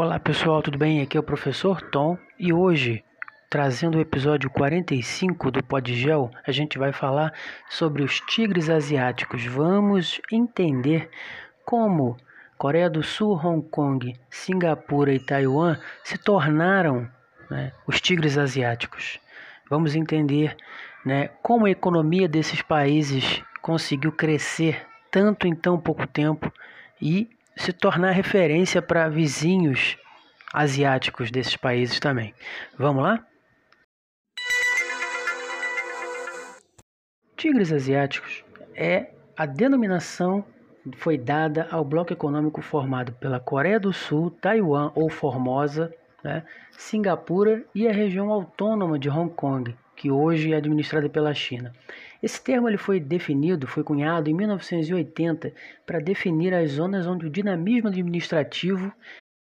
Olá pessoal, tudo bem? Aqui é o professor Tom e hoje, trazendo o episódio 45 do Podgel, a gente vai falar sobre os tigres asiáticos. Vamos entender como Coreia do Sul, Hong Kong, Singapura e Taiwan se tornaram né, os tigres asiáticos. Vamos entender né, como a economia desses países conseguiu crescer tanto em tão pouco tempo e se tornar referência para vizinhos asiáticos desses países também. Vamos lá? Tigres asiáticos é a denominação foi dada ao bloco econômico formado pela Coreia do Sul, Taiwan ou Formosa, né, Singapura e a região autônoma de Hong Kong, que hoje é administrada pela China. Esse termo ele foi definido, foi cunhado em 1980 para definir as zonas onde o dinamismo administrativo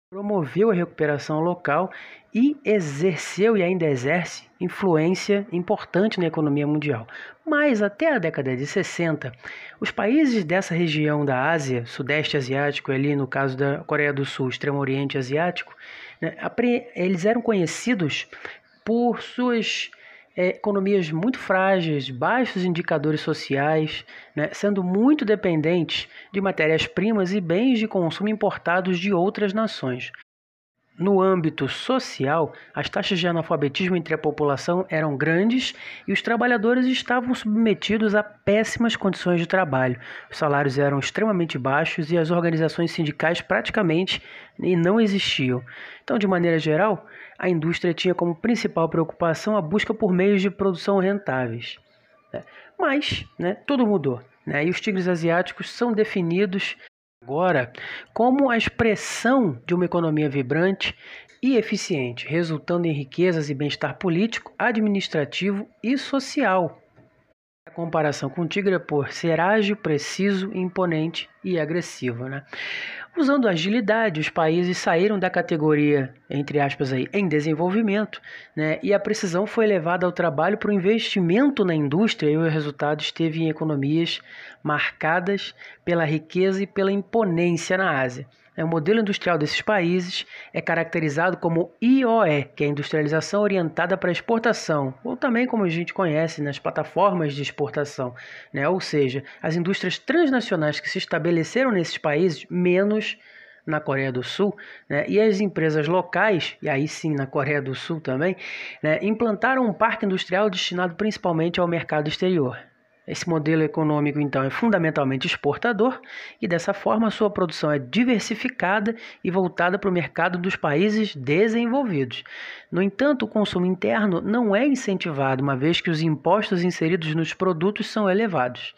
promoveu a recuperação local e exerceu e ainda exerce influência importante na economia mundial. Mas até a década de 60, os países dessa região da Ásia, Sudeste Asiático, ali no caso da Coreia do Sul, Extremo Oriente Asiático, né, eles eram conhecidos por suas é, economias muito frágeis, baixos indicadores sociais, né, sendo muito dependentes de matérias-primas e bens de consumo importados de outras nações. No âmbito social, as taxas de analfabetismo entre a população eram grandes e os trabalhadores estavam submetidos a péssimas condições de trabalho. Os salários eram extremamente baixos e as organizações sindicais praticamente não existiam. Então, de maneira geral, a indústria tinha como principal preocupação a busca por meios de produção rentáveis. Né? Mas né, tudo mudou. Né? E os tigres asiáticos são definidos agora como a expressão de uma economia vibrante e eficiente, resultando em riquezas e bem-estar político, administrativo e social. A comparação com o tigre é por ser ágil, preciso, imponente e agressivo. Né? Usando agilidade, os países saíram da categoria, entre aspas, aí, em desenvolvimento, né? e a precisão foi levada ao trabalho para o investimento na indústria, e o resultado esteve em economias marcadas pela riqueza e pela imponência na Ásia. É, o modelo industrial desses países é caracterizado como IOE, que é industrialização orientada para exportação, ou também como a gente conhece nas plataformas de exportação, né? ou seja, as indústrias transnacionais que se estabeleceram nesses países, menos na Coreia do Sul, né, e as empresas locais, e aí sim na Coreia do Sul também, né, implantaram um parque industrial destinado principalmente ao mercado exterior. Esse modelo econômico, então, é fundamentalmente exportador e, dessa forma, sua produção é diversificada e voltada para o mercado dos países desenvolvidos. No entanto, o consumo interno não é incentivado, uma vez que os impostos inseridos nos produtos são elevados.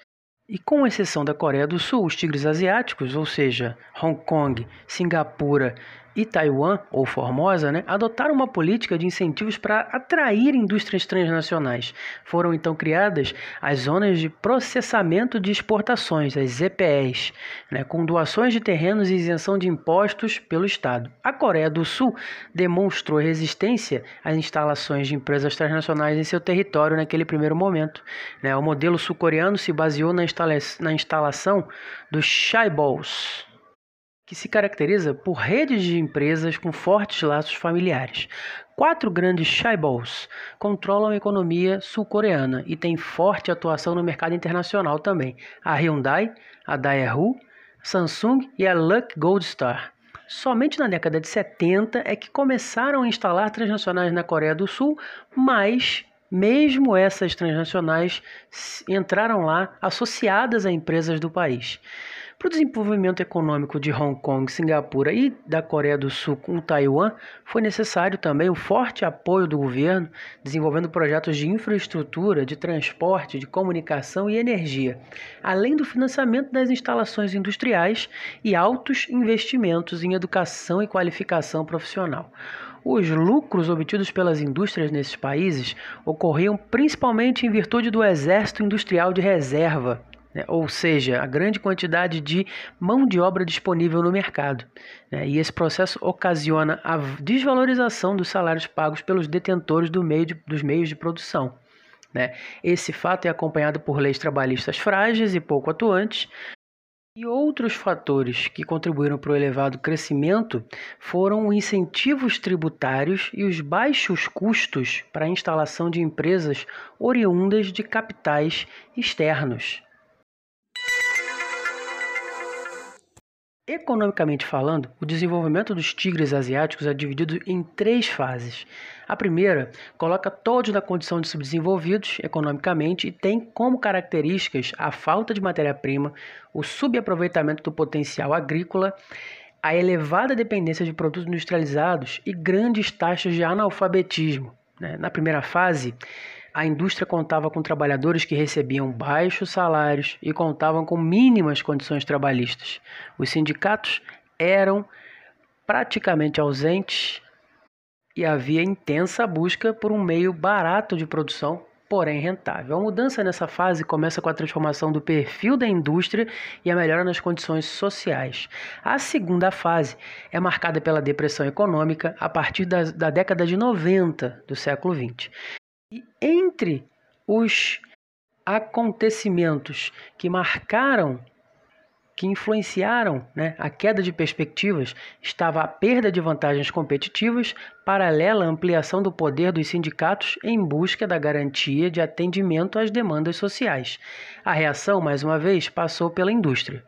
E com exceção da Coreia do Sul, os tigres asiáticos, ou seja, Hong Kong, Singapura e Taiwan, ou Formosa, né, adotaram uma política de incentivos para atrair indústrias transnacionais. Foram então criadas as zonas de processamento de exportações, as EPEs, né, com doações de terrenos e isenção de impostos pelo Estado. A Coreia do Sul demonstrou resistência às instalações de empresas transnacionais em seu território naquele primeiro momento. Né. O modelo sul-coreano se baseou na, instala na instalação dos Chaebols, que se caracteriza por redes de empresas com fortes laços familiares. Quatro grandes chaebols controlam a economia sul-coreana e têm forte atuação no mercado internacional também. A Hyundai, a Daewoo, Samsung e a Luck Gold Star. Somente na década de 70 é que começaram a instalar transnacionais na Coreia do Sul, mas mesmo essas transnacionais entraram lá associadas a empresas do país. Para o desenvolvimento econômico de Hong Kong, Singapura e da Coreia do Sul com Taiwan, foi necessário também o forte apoio do governo, desenvolvendo projetos de infraestrutura, de transporte, de comunicação e energia, além do financiamento das instalações industriais e altos investimentos em educação e qualificação profissional. Os lucros obtidos pelas indústrias nesses países ocorriam principalmente em virtude do exército industrial de reserva, né? ou seja, a grande quantidade de mão de obra disponível no mercado. Né? E esse processo ocasiona a desvalorização dos salários pagos pelos detentores do meio de, dos meios de produção. Né? Esse fato é acompanhado por leis trabalhistas frágeis e pouco atuantes, E outros fatores que contribuíram para o elevado crescimento foram incentivos tributários e os baixos custos para a instalação de empresas oriundas de capitais externos. Economicamente falando, o desenvolvimento dos tigres asiáticos é dividido em três fases. A primeira coloca todos na condição de subdesenvolvidos economicamente e tem como características a falta de matéria-prima, o subaproveitamento do potencial agrícola, a elevada dependência de produtos industrializados e grandes taxas de analfabetismo. Né? Na primeira fase, a indústria contava com trabalhadores que recebiam baixos salários e contavam com mínimas condições trabalhistas. Os sindicatos eram praticamente ausentes e havia intensa busca por um meio barato de produção, porém rentável. A mudança nessa fase começa com a transformação do perfil da indústria e a melhora nas condições sociais. A segunda fase é marcada pela depressão econômica a partir da, da década de 90 do século XX. E entre os acontecimentos que marcaram, que influenciaram né, a queda de perspectivas, estava a perda de vantagens competitivas, paralela à ampliação do poder dos sindicatos em busca da garantia de atendimento às demandas sociais. A reação, mais uma vez, passou pela indústria.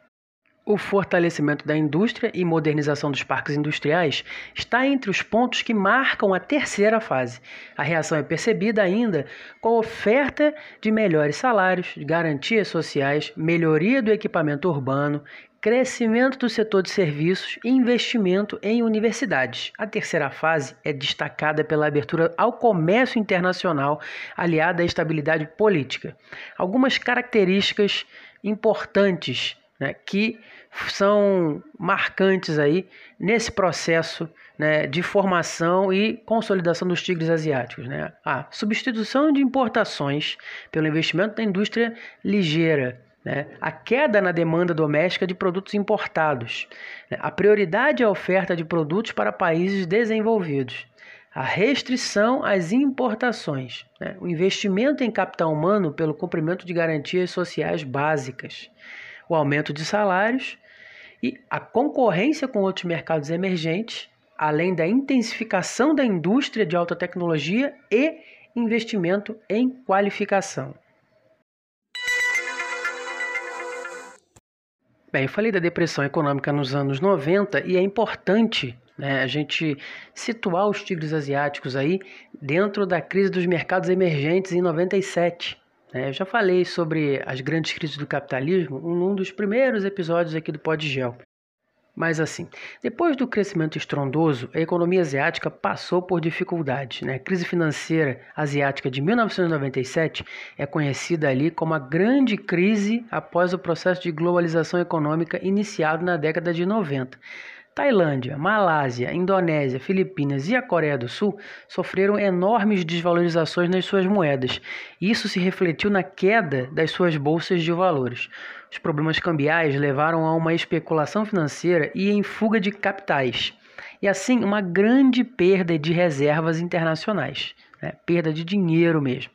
O fortalecimento da indústria e modernização dos parques industriais está entre os pontos que marcam a terceira fase. A reação é percebida ainda com a oferta de melhores salários, garantias sociais, melhoria do equipamento urbano, crescimento do setor de serviços e investimento em universidades. A terceira fase é destacada pela abertura ao comércio internacional, aliada à estabilidade política. Algumas características importantes né, que são marcantes aí nesse processo né, de formação e consolidação dos tigres asiáticos. Né? A substituição de importações pelo investimento na indústria ligeira, né? a queda na demanda doméstica de produtos importados, né? a prioridade à oferta de produtos para países desenvolvidos, a restrição às importações, né? o investimento em capital humano pelo cumprimento de garantias sociais básicas o aumento de salários e a concorrência com outros mercados emergentes, além da intensificação da indústria de alta tecnologia e investimento em qualificação. Bem, eu falei da depressão econômica nos anos 90 e é importante né, a gente situar os tigres asiáticos aí dentro da crise dos mercados emergentes em 97. É, eu já falei sobre as grandes crises do capitalismo num dos primeiros episódios aqui do Podgel. Mas assim, depois do crescimento estrondoso, a economia asiática passou por dificuldades. Né? A crise financeira asiática de 1997 é conhecida ali como a grande crise após o processo de globalização econômica iniciado na década de 90. Tailândia, Malásia, Indonésia, Filipinas e a Coreia do Sul sofreram enormes desvalorizações nas suas moedas. Isso se refletiu na queda das suas bolsas de valores. Os problemas cambiais levaram a uma especulação financeira e em fuga de capitais, e assim uma grande perda de reservas internacionais. Né? Perda de dinheiro mesmo.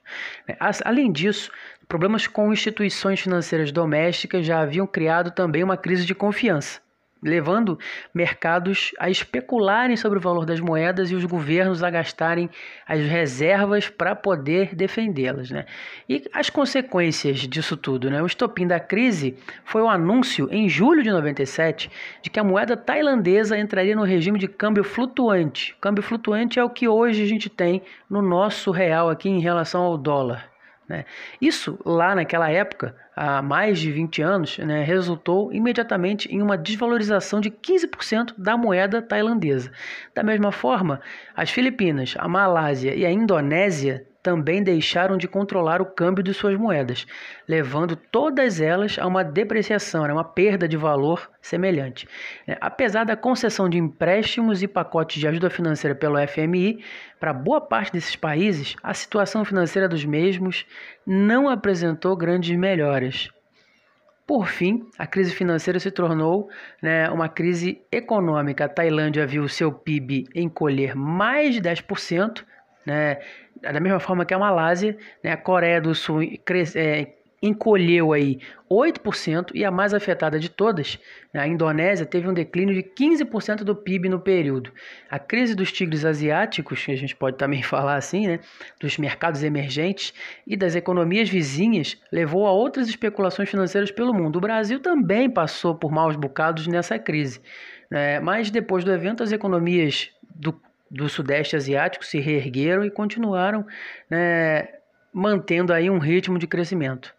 Além disso, problemas com instituições financeiras domésticas já haviam criado também uma crise de confiança levando mercados a especularem sobre o valor das moedas e os governos a gastarem as reservas para poder defendê-las. Né? E as consequências disso tudo, né? o estopim da crise foi o anúncio em julho de 97 de que a moeda tailandesa entraria no regime de câmbio flutuante. Câmbio flutuante é o que hoje a gente tem no nosso real aqui em relação ao dólar. Né? Isso, lá naquela época, há mais de 20 anos, né, resultou imediatamente em uma desvalorização de 15% da moeda tailandesa. Da mesma forma, as Filipinas, a Malásia e a Indonésia também deixaram de controlar o câmbio de suas moedas, levando todas elas a uma depreciação, né, uma perda de valor semelhante. É, apesar da concessão de empréstimos e pacotes de ajuda financeira pelo FMI, para boa parte desses países, a situação financeira dos mesmos não apresentou grandes melhoras. Por fim, a crise financeira se tornou né, uma crise econômica. A Tailândia viu seu PIB encolher mais de 10%, né, da mesma forma que a Malásia, né, a Coreia do Sul é, encolheu aí 8% e a mais afetada de todas, né, a Indonésia, teve um declínio de 15% do PIB no período. A crise dos tigres asiáticos, que a gente pode também falar assim, né, dos mercados emergentes e das economias vizinhas, levou a outras especulações financeiras pelo mundo. O Brasil também passou por maus bocados nessa crise. Né, mas depois do evento, as economias do, do Sudeste Asiático se reergueram e continuaram né, mantendo aí um ritmo de crescimento.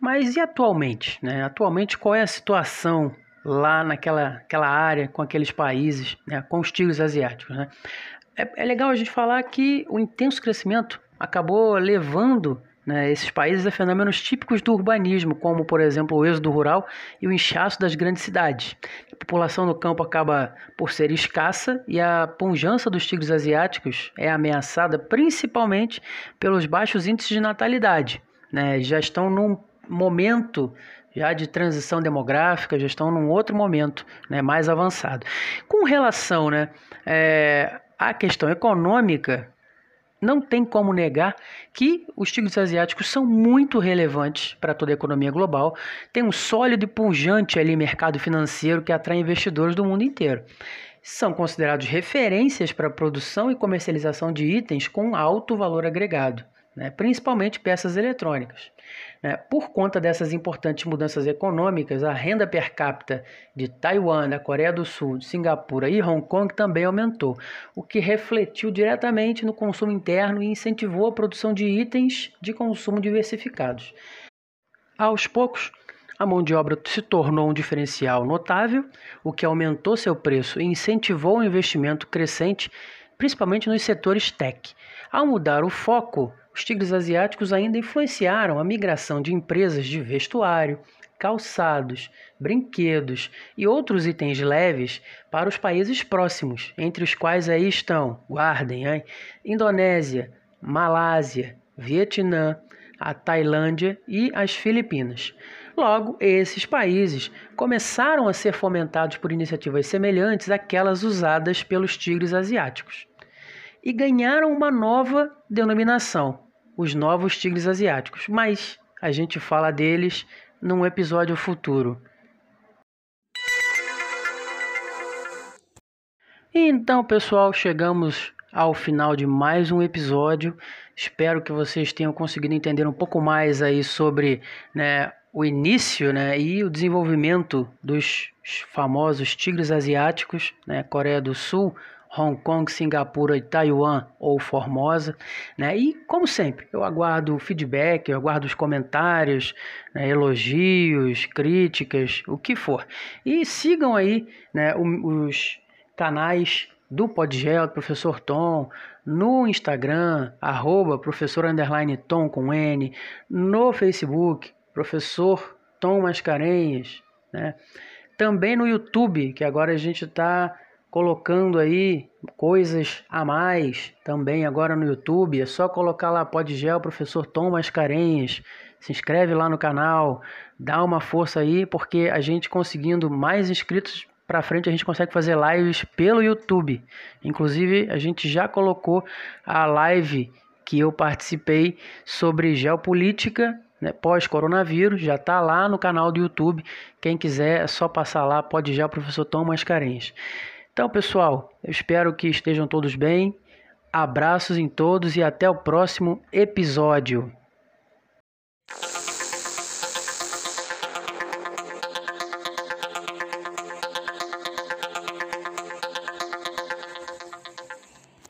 Mas e atualmente? Né? Atualmente, qual é a situação lá naquela aquela área, com aqueles países, né? com os tigres asiáticos? Né? É, é legal a gente falar que o intenso crescimento acabou levando né, esses países a fenômenos típicos do urbanismo, como, por exemplo, o êxodo rural e o inchaço das grandes cidades. A população no campo acaba por ser escassa e a pujança dos tigres asiáticos é ameaçada principalmente pelos baixos índices de natalidade. Né, já estão num momento já de transição demográfica, já estão num outro momento né, mais avançado. Com relação né, é, à questão econômica, não tem como negar que os tigres asiáticos são muito relevantes para toda a economia global, tem um sólido e pujante ali mercado financeiro que atrai investidores do mundo inteiro. São considerados referências para a produção e comercialização de itens com alto valor agregado, né, principalmente peças eletrônicas. Né? Por conta dessas importantes mudanças econômicas, a renda per capita de Taiwan, da Coreia do Sul, de Singapura e Hong Kong também aumentou, o que refletiu diretamente no consumo interno e incentivou a produção de itens de consumo diversificados. Aos poucos, a mão de obra se tornou um diferencial notável, o que aumentou seu preço e incentivou o investimento crescente, principalmente nos setores tech. Ao mudar o foco, os tigres asiáticos ainda influenciaram a migração de empresas de vestuário, calçados, brinquedos e outros itens leves para os países próximos, entre os quais aí estão, guardem, hein? Indonésia, Malásia, Vietnã, a Tailândia e as Filipinas. Logo, esses países começaram a ser fomentados por iniciativas semelhantes àquelas usadas pelos tigres asiáticos e ganharam uma nova denominação, os novos tigres asiáticos, mas a gente fala deles num episódio futuro. Então, pessoal, chegamos ao final de mais um episódio. Espero que vocês tenham conseguido entender um pouco mais aí sobre né, o início né, e o desenvolvimento dos famosos tigres asiáticos, né, Coreia do Sul, Hong Kong, Singapura, Taiwan ou Formosa, né? E como sempre, eu aguardo feedback, eu aguardo os comentários, né? elogios, críticas, o que for. E sigam aí, né? os canais do Podgel, professor Tom, no Instagram, arroba professor Tom com N, no Facebook, professor Tom Mascarenhas, né? Também no YouTube, que agora a gente está colocando aí coisas a mais também agora no YouTube. É só colocar lá Podgel Professor Tom Mascarenhas. Se inscreve lá no canal, dá uma força aí, porque a gente conseguindo mais inscritos para frente a gente consegue fazer lives pelo YouTube. Inclusive, a gente já colocou a live que eu participei sobre geopolítica né, pós-coronavírus, já está lá no canal do YouTube. Quem quiser é só passar lá, pode já o professor Tom Mascarenhas. Então, pessoal, eu espero que estejam todos bem. Abraços em todos e até o próximo episódio.